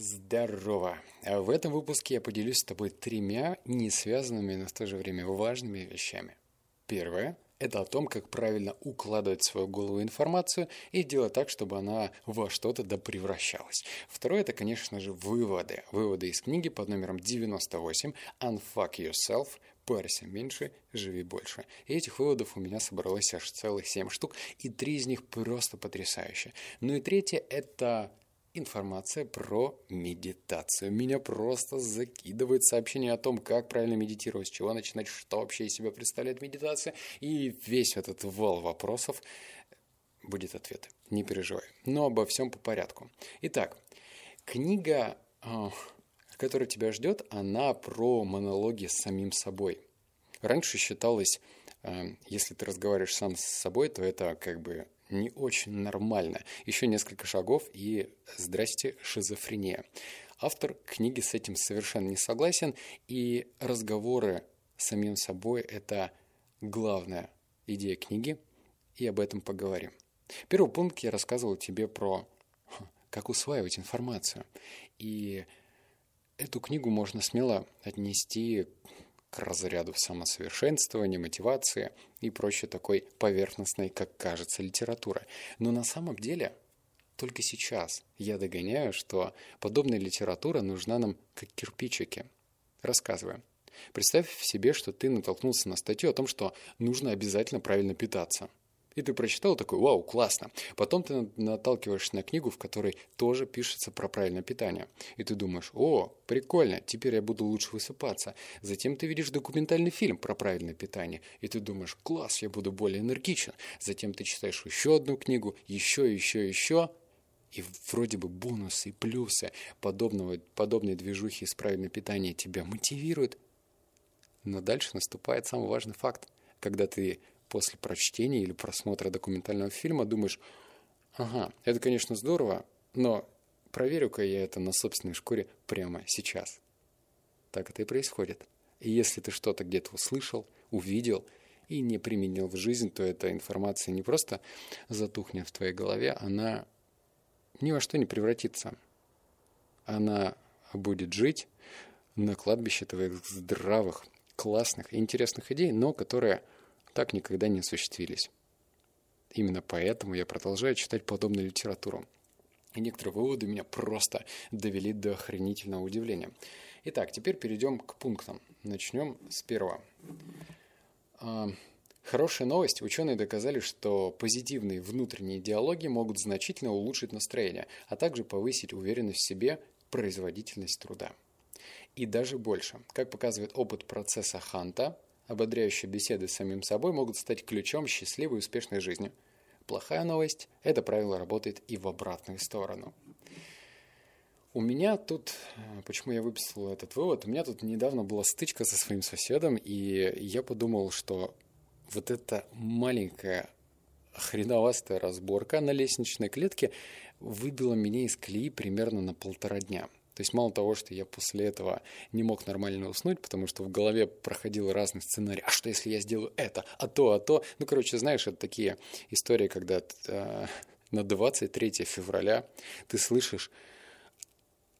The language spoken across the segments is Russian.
Здорово! А в этом выпуске я поделюсь с тобой тремя не связанными, но в то же время важными вещами. Первое – это о том, как правильно укладывать в свою голову информацию и делать так, чтобы она во что-то да превращалась. Второе – это, конечно же, выводы. Выводы из книги под номером 98 «Unfuck Yourself. Парься меньше, живи больше». И этих выводов у меня собралось аж целых 7 штук, и три из них просто потрясающие. Ну и третье – это информация про медитацию. Меня просто закидывает сообщение о том, как правильно медитировать, с чего начинать, что вообще из себя представляет медитация. И весь этот вал вопросов будет ответ. Не переживай. Но обо всем по порядку. Итак, книга, а, которая тебя ждет, она про монологи с самим собой. Раньше считалось, а, если ты разговариваешь сам с собой, то это как бы не очень нормально. Еще несколько шагов и здрасте, шизофрения. Автор книги с этим совершенно не согласен, и разговоры с самим собой – это главная идея книги, и об этом поговорим. Первый пункт я рассказывал тебе про как усваивать информацию. И эту книгу можно смело отнести к разряду самосовершенствования, мотивации и прочей такой поверхностной, как кажется, литературы. Но на самом деле только сейчас я догоняю, что подобная литература нужна нам как кирпичики. Рассказываю. Представь себе, что ты натолкнулся на статью о том, что нужно обязательно правильно питаться – и ты прочитал такой, вау, классно. Потом ты наталкиваешься на книгу, в которой тоже пишется про правильное питание. И ты думаешь, о, прикольно, теперь я буду лучше высыпаться. Затем ты видишь документальный фильм про правильное питание. И ты думаешь, класс, я буду более энергичен. Затем ты читаешь еще одну книгу, еще, еще, еще. И вроде бы бонусы и плюсы подобного, подобной движухи из правильного питания тебя мотивируют. Но дальше наступает самый важный факт. Когда ты после прочтения или просмотра документального фильма думаешь, ага, это, конечно, здорово, но проверю-ка я это на собственной шкуре прямо сейчас. Так это и происходит. И если ты что-то где-то услышал, увидел и не применил в жизнь, то эта информация не просто затухнет в твоей голове, она ни во что не превратится. Она будет жить на кладбище твоих здравых, классных интересных идей, но которые так никогда не осуществились. Именно поэтому я продолжаю читать подобную литературу. И некоторые выводы меня просто довели до охренительного удивления. Итак, теперь перейдем к пунктам. Начнем с первого. А, хорошая новость. Ученые доказали, что позитивные внутренние диалоги могут значительно улучшить настроение, а также повысить уверенность в себе, производительность труда. И даже больше. Как показывает опыт процесса Ханта, Ободряющие беседы с самим собой могут стать ключом счастливой и успешной жизни. Плохая новость – это правило работает и в обратную сторону. У меня тут, почему я выписал этот вывод, у меня тут недавно была стычка со своим соседом, и я подумал, что вот эта маленькая хреновастая разборка на лестничной клетке выбила меня из колеи примерно на полтора дня – то есть мало того, что я после этого не мог нормально уснуть, потому что в голове проходил разный сценарий. А что, если я сделаю это, а то, а то? Ну, короче, знаешь, это такие истории, когда э, на 23 февраля ты слышишь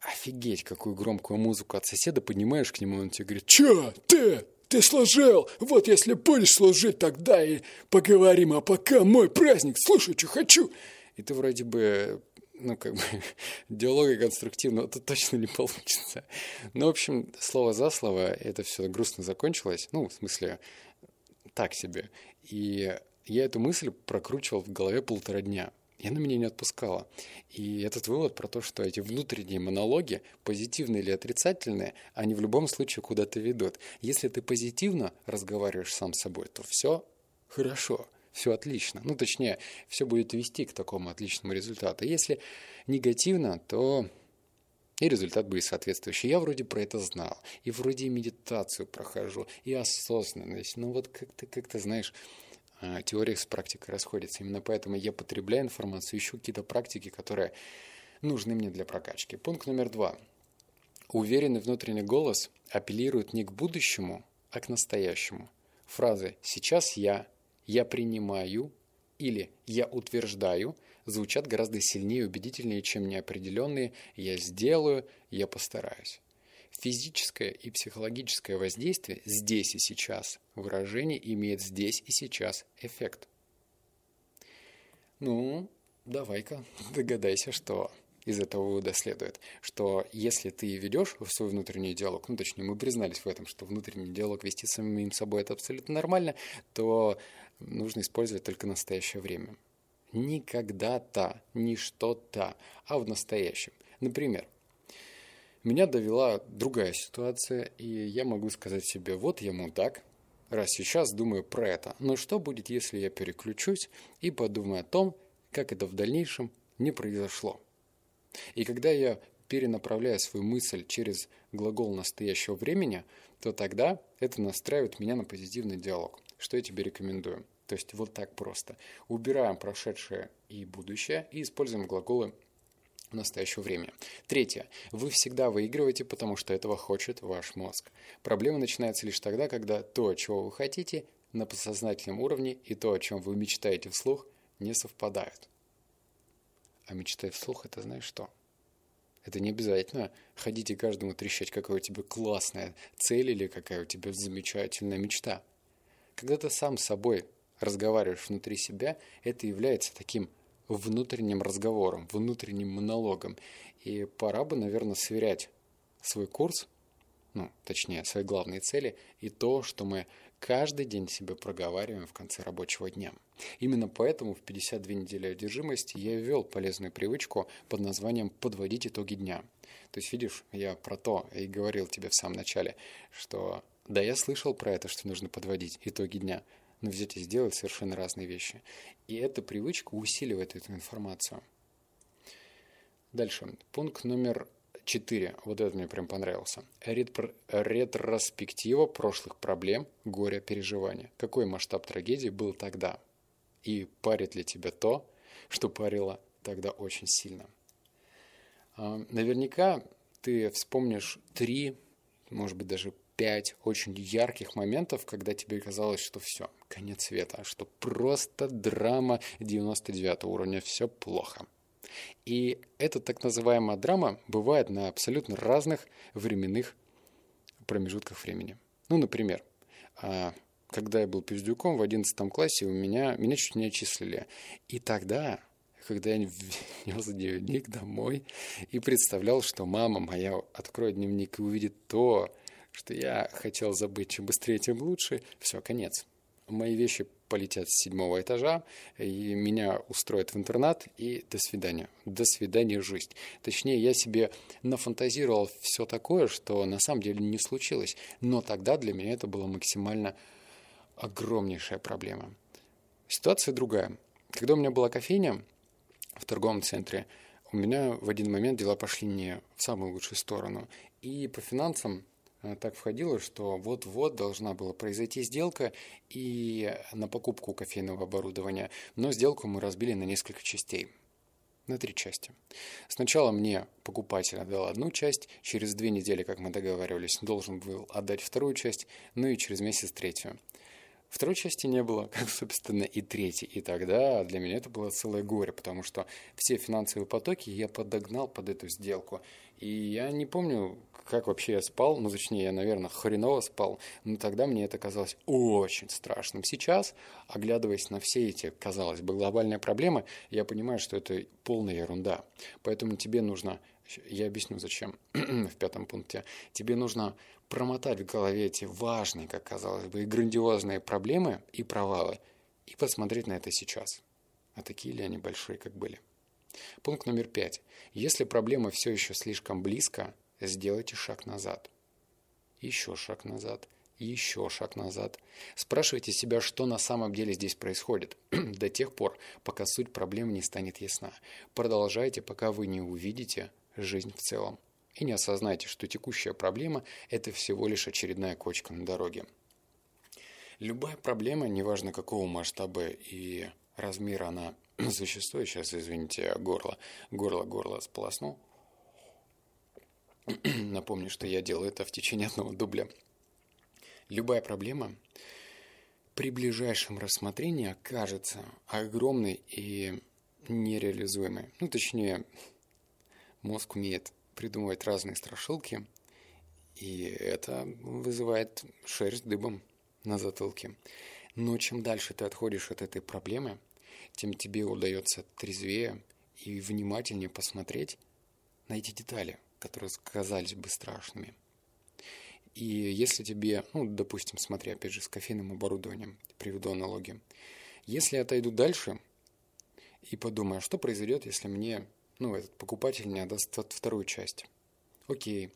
офигеть, какую громкую музыку от соседа, поднимаешь к нему, он тебе говорит, «Чё, ты, ты сложил? Вот если будешь служить, тогда и поговорим, а пока мой праздник, слушай, что хочу». И ты вроде бы ну, как бы, диалога конструктивного тут точно не получится. Ну, в общем, слово за слово, это все грустно закончилось. Ну, в смысле, так себе. И я эту мысль прокручивал в голове полтора дня. И она меня не отпускала. И этот вывод про то, что эти внутренние монологи, позитивные или отрицательные, они в любом случае куда-то ведут. Если ты позитивно разговариваешь сам с собой, то все хорошо все отлично. Ну, точнее, все будет вести к такому отличному результату. Если негативно, то и результат будет соответствующий. Я вроде про это знал. И вроде и медитацию прохожу, и осознанность. Но вот как-то, как то знаешь, а, теория с практикой расходится. Именно поэтому я потребляю информацию, ищу какие-то практики, которые нужны мне для прокачки. Пункт номер два. Уверенный внутренний голос апеллирует не к будущему, а к настоящему. Фразы «сейчас я», я принимаю или я утверждаю звучат гораздо сильнее и убедительнее, чем неопределенные «я сделаю», «я постараюсь». Физическое и психологическое воздействие здесь и сейчас. Выражение имеет здесь и сейчас эффект. Ну, давай-ка догадайся, что из этого вывода следует, что если ты ведешь свой внутренний диалог, ну точнее мы признались в этом, что внутренний диалог вести самим собой это абсолютно нормально, то нужно использовать только настоящее время. Не когда-то, не что-то, а в настоящем. Например, меня довела другая ситуация, и я могу сказать себе, вот я мудак, раз сейчас думаю про это, но что будет, если я переключусь и подумаю о том, как это в дальнейшем не произошло. И когда я перенаправляю свою мысль через глагол настоящего времени, то тогда это настраивает меня на позитивный диалог, что я тебе рекомендую. То есть вот так просто. Убираем прошедшее и будущее и используем глаголы настоящего времени. Третье. Вы всегда выигрываете, потому что этого хочет ваш мозг. Проблема начинается лишь тогда, когда то, чего вы хотите, на подсознательном уровне и то, о чем вы мечтаете вслух, не совпадают. А мечтать вслух – это знаешь что? Это не обязательно ходить и каждому трещать, какая у тебя классная цель или какая у тебя замечательная мечта. Когда ты сам с собой разговариваешь внутри себя, это является таким внутренним разговором, внутренним монологом. И пора бы, наверное, сверять свой курс, ну, точнее, свои главные цели и то, что мы каждый день себе проговариваем в конце рабочего дня. Именно поэтому в 52 недели одержимости я ввел полезную привычку под названием «подводить итоги дня». То есть, видишь, я про то и говорил тебе в самом начале, что да, я слышал про это, что нужно подводить итоги дня, но взять и сделать совершенно разные вещи. И эта привычка усиливает эту информацию. Дальше. Пункт номер 4. Вот это мне прям понравился. Ретро ретроспектива прошлых проблем, горя, переживания. Какой масштаб трагедии был тогда? И парит ли тебя то, что парило тогда очень сильно? А, наверняка ты вспомнишь три, может быть, даже пять очень ярких моментов, когда тебе казалось, что все, конец света, что просто драма 99 уровня, все плохо – и эта так называемая драма бывает на абсолютно разных временных промежутках времени. Ну, например, а, когда я был пиздюком в 11 классе, у меня, меня чуть не отчислили. И тогда, когда я внес дневник домой и представлял, что мама моя откроет дневник и увидит то, что я хотел забыть, чем быстрее, тем лучше, все, конец. Мои вещи полетят с седьмого этажа, и меня устроят в интернат, и до свидания. До свидания, жизнь. Точнее, я себе нафантазировал все такое, что на самом деле не случилось. Но тогда для меня это была максимально огромнейшая проблема. Ситуация другая. Когда у меня была кофейня в торговом центре, у меня в один момент дела пошли не в самую лучшую сторону. И по финансам так входило, что вот-вот должна была произойти сделка и на покупку кофейного оборудования, но сделку мы разбили на несколько частей. На три части. Сначала мне покупатель отдал одну часть, через две недели, как мы договаривались, должен был отдать вторую часть, ну и через месяц третью. Второй части не было, как, собственно, и третьей. И тогда для меня это было целое горе, потому что все финансовые потоки я подогнал под эту сделку. И я не помню, как вообще я спал, ну, точнее, я, наверное, хреново спал, но тогда мне это казалось очень страшным. Сейчас, оглядываясь на все эти, казалось бы, глобальные проблемы, я понимаю, что это полная ерунда. Поэтому тебе нужно, я объясню зачем в пятом пункте, тебе нужно промотать в голове эти важные, как казалось бы, и грандиозные проблемы и провалы, и посмотреть на это сейчас. А такие ли они большие, как были? Пункт номер пять. Если проблема все еще слишком близко, сделайте шаг назад. Еще шаг назад. Еще шаг назад. Спрашивайте себя, что на самом деле здесь происходит, до тех пор, пока суть проблемы не станет ясна. Продолжайте, пока вы не увидите жизнь в целом. И не осознаете, что текущая проблема – это всего лишь очередная кочка на дороге. Любая проблема, неважно какого масштаба и размера она существует, сейчас, извините, горло, горло, горло сполоснул. Напомню, что я делаю это в течение одного дубля. Любая проблема при ближайшем рассмотрении окажется огромной и нереализуемые. Ну, точнее, мозг умеет придумывать разные страшилки, и это вызывает шерсть дыбом на затылке. Но чем дальше ты отходишь от этой проблемы, тем тебе удается трезвее и внимательнее посмотреть на эти детали, которые казались бы страшными. И если тебе, ну, допустим, смотри, опять же, с кофейным оборудованием, приведу аналогию. Если я отойду дальше и подумаю, что произойдет, если мне, ну, этот покупатель не отдаст вторую часть. Окей,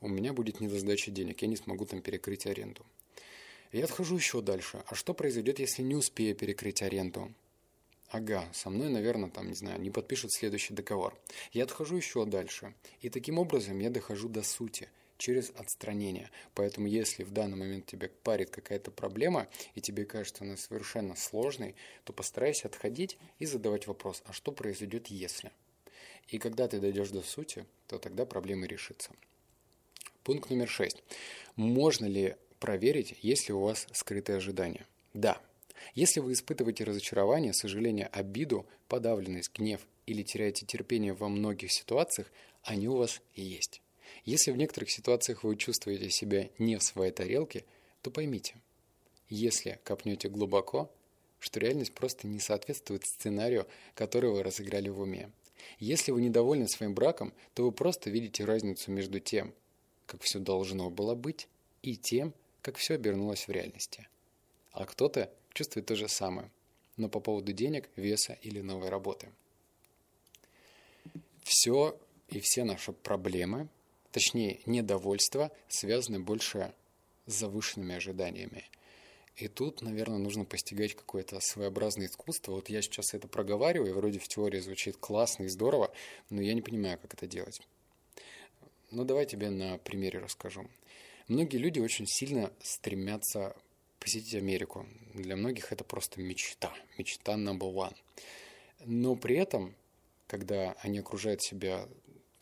у меня будет недосдача денег, я не смогу там перекрыть аренду. Я отхожу еще дальше. А что произойдет, если не успею перекрыть аренду? Ага, со мной, наверное, там, не знаю, не подпишут следующий договор. Я отхожу еще дальше. И таким образом я дохожу до сути через отстранение. Поэтому если в данный момент тебе парит какая-то проблема, и тебе кажется она совершенно сложной, то постарайся отходить и задавать вопрос, а что произойдет если? И когда ты дойдешь до сути, то тогда проблема решится. Пункт номер шесть. Можно ли проверить, есть ли у вас скрытые ожидания? Да. Если вы испытываете разочарование, сожаление, обиду, подавленность, гнев или теряете терпение во многих ситуациях, они у вас есть. Если в некоторых ситуациях вы чувствуете себя не в своей тарелке, то поймите, если копнете глубоко, что реальность просто не соответствует сценарию, который вы разыграли в уме. Если вы недовольны своим браком, то вы просто видите разницу между тем, как все должно было быть, и тем, как все обернулось в реальности. А кто-то чувствует то же самое, но по поводу денег, веса или новой работы. Все и все наши проблемы точнее недовольство, связаны больше с завышенными ожиданиями. И тут, наверное, нужно постигать какое-то своеобразное искусство. Вот я сейчас это проговариваю, и вроде в теории звучит классно и здорово, но я не понимаю, как это делать. Ну, давай тебе на примере расскажу. Многие люди очень сильно стремятся посетить Америку. Для многих это просто мечта, мечта number one. Но при этом, когда они окружают себя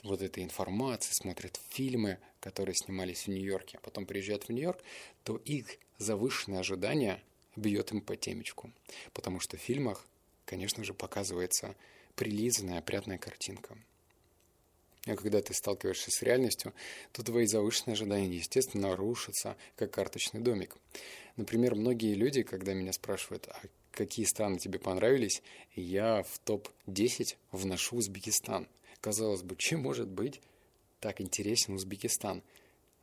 вот этой информации, смотрят фильмы, которые снимались в Нью-Йорке, а потом приезжают в Нью-Йорк, то их завышенное ожидание бьет им по темечку. Потому что в фильмах, конечно же, показывается прилизанная, опрятная картинка. А когда ты сталкиваешься с реальностью, то твои завышенные ожидания, естественно, рушатся, как карточный домик. Например, многие люди, когда меня спрашивают, а какие страны тебе понравились, я в топ-10 вношу Узбекистан – Казалось бы, чем может быть так интересен Узбекистан?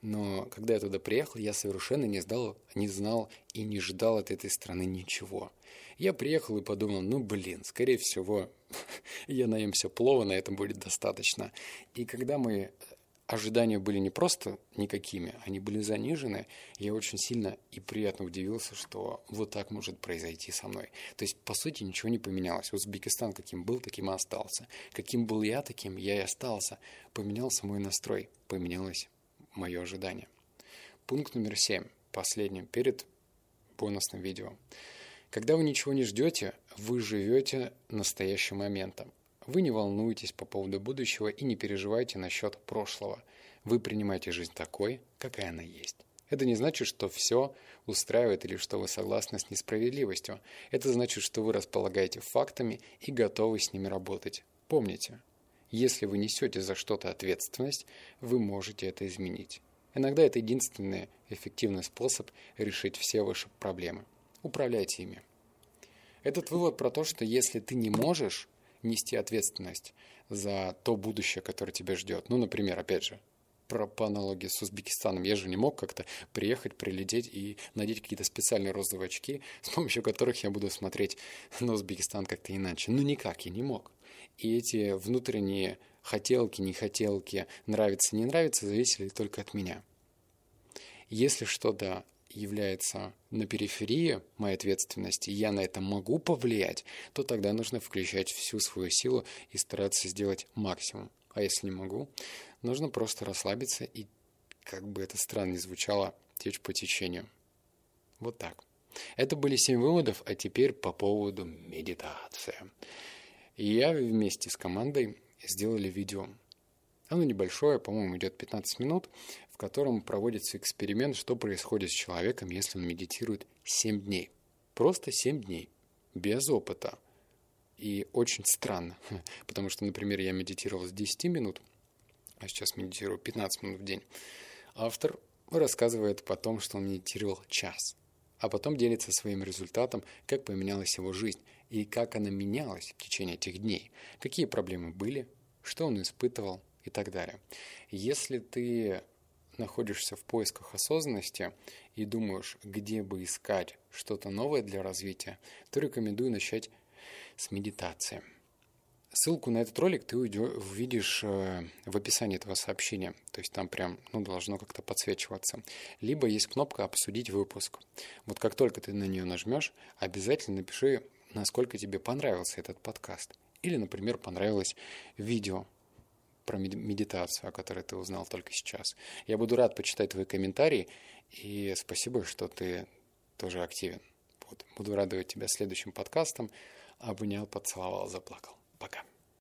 Но когда я туда приехал, я совершенно не, сдал, не знал и не ждал от этой страны ничего. Я приехал и подумал, ну блин, скорее всего, я наемся плова, на этом будет достаточно. И когда мы ожидания были не просто никакими, они были занижены. Я очень сильно и приятно удивился, что вот так может произойти со мной. То есть, по сути, ничего не поменялось. Узбекистан каким был, таким и остался. Каким был я, таким я и остался. Поменялся мой настрой, поменялось мое ожидание. Пункт номер семь, последним, перед бонусным видео. Когда вы ничего не ждете, вы живете настоящим моментом. Вы не волнуетесь по поводу будущего и не переживайте насчет прошлого. Вы принимаете жизнь такой, какая она есть. Это не значит, что все устраивает или что вы согласны с несправедливостью. Это значит, что вы располагаете фактами и готовы с ними работать. Помните, если вы несете за что-то ответственность, вы можете это изменить. Иногда это единственный эффективный способ решить все ваши проблемы. Управляйте ими. Этот вывод про то, что если ты не можешь, нести ответственность за то будущее, которое тебя ждет. Ну, например, опять же, про, по аналогии с Узбекистаном. Я же не мог как-то приехать, прилететь и надеть какие-то специальные розовые очки, с помощью которых я буду смотреть на Узбекистан как-то иначе. Ну, никак я не мог. И эти внутренние хотелки, не хотелки, нравится, не нравится, зависели только от меня. Если что-то является на периферии моей ответственности, и я на это могу повлиять, то тогда нужно включать всю свою силу и стараться сделать максимум. А если не могу, нужно просто расслабиться и, как бы это странно ни звучало, течь по течению. Вот так. Это были семь выводов, а теперь по поводу медитации. И я вместе с командой сделали видео. Оно небольшое, по-моему, идет 15 минут, котором проводится эксперимент, что происходит с человеком, если он медитирует 7 дней. Просто 7 дней, без опыта. И очень странно, потому что, например, я медитировал с 10 минут, а сейчас медитирую 15 минут в день. Автор рассказывает потом, что он медитировал час, а потом делится своим результатом, как поменялась его жизнь и как она менялась в течение этих дней, какие проблемы были, что он испытывал и так далее. Если ты находишься в поисках осознанности и думаешь, где бы искать что-то новое для развития, то рекомендую начать с медитации. Ссылку на этот ролик ты увидишь э, в описании этого сообщения. То есть там прям ну, должно как-то подсвечиваться. Либо есть кнопка «Обсудить выпуск». Вот как только ты на нее нажмешь, обязательно напиши, насколько тебе понравился этот подкаст. Или, например, понравилось видео про медитацию, о которой ты узнал только сейчас. Я буду рад почитать твои комментарии, и спасибо, что ты тоже активен. Вот. Буду радовать тебя следующим подкастом. Обнял, поцеловал, заплакал. Пока.